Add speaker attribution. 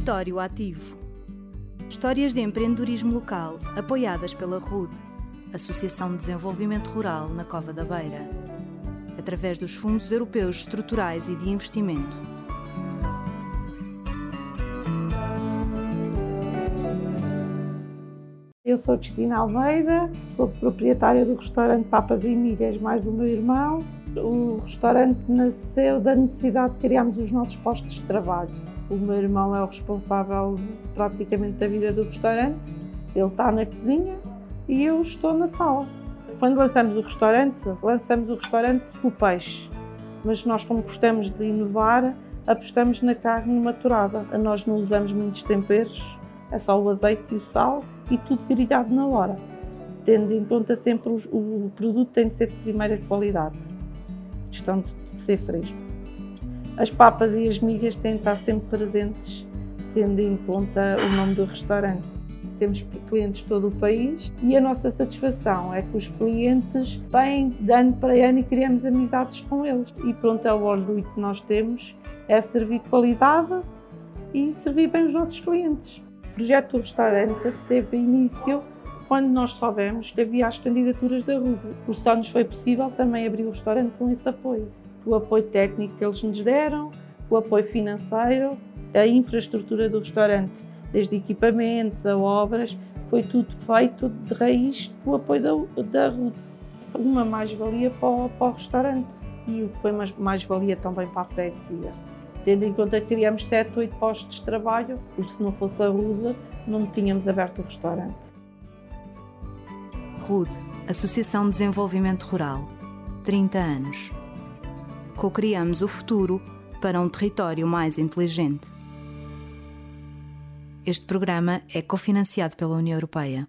Speaker 1: Território Ativo. Histórias de empreendedorismo local apoiadas pela RUD, Associação de Desenvolvimento Rural na Cova da Beira, através dos Fundos Europeus Estruturais e de Investimento.
Speaker 2: Eu sou Cristina Almeida, sou proprietária do restaurante Papas e Migas, mais o meu irmão. O restaurante nasceu da necessidade de criarmos os nossos postos de trabalho. O meu irmão é o responsável praticamente da vida do restaurante, ele está na cozinha e eu estou na sala. Quando lançamos o restaurante, lançamos o restaurante com o peixe, mas nós, como gostamos de inovar, apostamos na carne maturada. Nós não usamos muitos temperos, é só o azeite e o sal e tudo grelhado na hora, tendo em conta sempre o, o produto tem de ser de primeira qualidade, questão de ser fresco. As papas e as migas têm de estar sempre presentes, tendo em conta o nome do restaurante. Temos clientes de todo o país e a nossa satisfação é que os clientes vêm de ano para ano e criamos amizades com eles. E pronto, é o orgulho que nós temos, é servir qualidade e servir bem os nossos clientes. O projeto do restaurante teve início quando nós soubemos que havia as candidaturas da RUB. O só nos foi possível também abrir o restaurante com esse apoio. O apoio técnico que eles nos deram, o apoio financeiro, a infraestrutura do restaurante, desde equipamentos a obras, foi tudo feito de raiz com o apoio da, da RUD. Foi uma mais-valia para, para o restaurante e o que foi mais-valia também para a freguesia tendo em conta que criamos 7, 8 postos de trabalho, porque se não fosse a RUD, não tínhamos aberto o restaurante.
Speaker 1: RUD, Associação de Desenvolvimento Rural, 30 anos. Co-criamos o futuro para um território mais inteligente. Este programa é cofinanciado pela União Europeia.